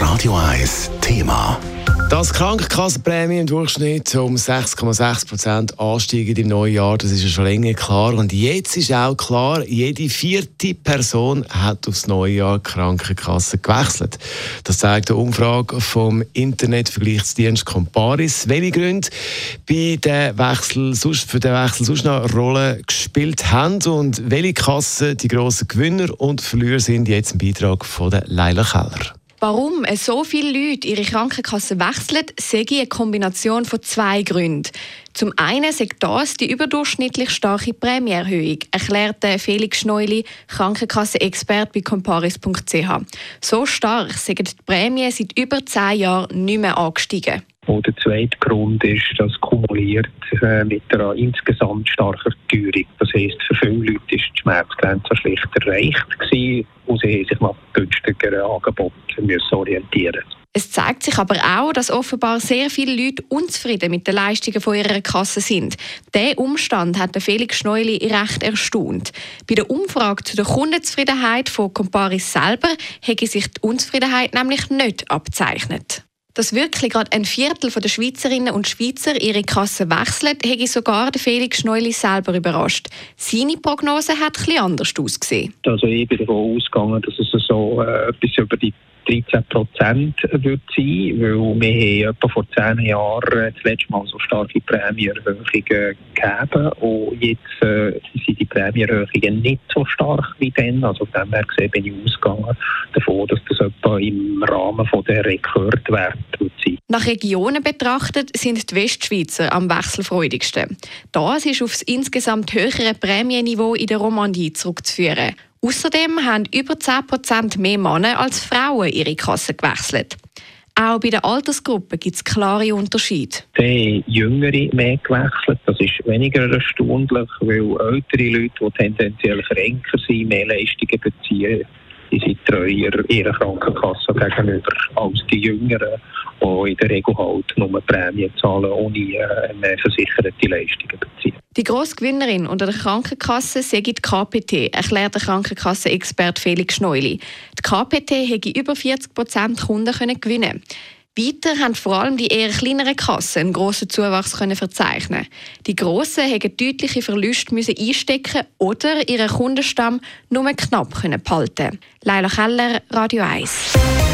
Radio 1 Thema. Dass Krankenkassenprämie im Durchschnitt um 6,6 Prozent ansteigen im neuen Jahr, das ist ja schon länger klar. Und jetzt ist auch klar, jede vierte Person hat aufs neue Jahr die Krankenkasse gewechselt. Das zeigt eine Umfrage vom Internetvergleichsdienst Comparis. Welche Gründe bei den Wechsel, für den Wechsel sonst noch Rolle gespielt haben und welche Kassen die grossen Gewinner und Verlierer sind, jetzt im Beitrag von der Leila Keller. Warum so viele Leute ihre Krankenkasse wechseln, sehe ich eine Kombination von zwei Gründen. Zum einen sagt das die überdurchschnittlich starke Prämieerhöhung, erklärte Felix Schneuli, Krankenkassenexpert bei comparis.ch. So stark sind die Prämien seit über zehn Jahren nicht mehr angestiegen. Und der zweite Grund ist, dass kumuliert äh, mit einer insgesamt starken Teuerung. Das heisst, für viele Leute ist die Schmerzgrenze schlicht erreicht gewesen und sie sich nach günstigeren Angeboten orientieren es zeigt sich aber auch, dass offenbar sehr viele Leute unzufrieden mit den Leistungen von ihrer Kasse sind. Der Umstand hat Felix Schneuli recht erstaunt. Bei der Umfrage zu der Kundenzufriedenheit von Comparis selber hätte sich die Unzufriedenheit nämlich nicht abzeichnet. Dass wirklich gerade ein Viertel der Schweizerinnen und Schweizer ihre Kasse wechseln, hätte sogar Felix Schneuli selber überrascht. Seine Prognose hat etwas anders ausgesehen. Also ich bin davon ausgegangen, dass es so äh, etwas über die 13 Prozent wird sein, weil wir haben etwa vor zehn Jahren das letzte Mal so starke Prämienerhöhungen gegeben und jetzt äh, sind die Prämienerhöhungen nicht so stark wie dann. Also von dem her gesehen bin ich ausgegangen davon, dass das etwa im Rahmen von der Rekordwert wird. Nach Regionen betrachtet sind die Westschweizer am wechselfreudigsten. Das ist auf das insgesamt höhere Prämienniveau in der Romandie zurückzuführen. Außerdem haben über 10% mehr Männer als Frauen ihre Kasse gewechselt. Auch bei der Altersgruppe gibt es klare Unterschiede. Die Jüngere mehr gewechselt, das ist weniger erstaunlich, weil ältere Leute, die tendenziell kränker sind, mehr Leistungen beziehen die sind treuer ihrer Krankenkasse gegenüber als die Jüngeren, die in der Regel halt nur Prämien zahlen, ohne äh, versicherte Leistungen beziehen. Die grosse Gewinnerin unter der Krankenkasse sei die KPT, erklärt der Krankenkassenexperte Felix Schneuli. Die KPT hätte über 40 Prozent Kunden können gewinnen weiter haben vor allem die eher kleineren Kassen einen grossen Zuwachs können verzeichnen. Die grossen haben deutliche Verluste müssen einstecken oder ihren Kundenstamm nur knapp können behalten. Leila Keller, Radio 1.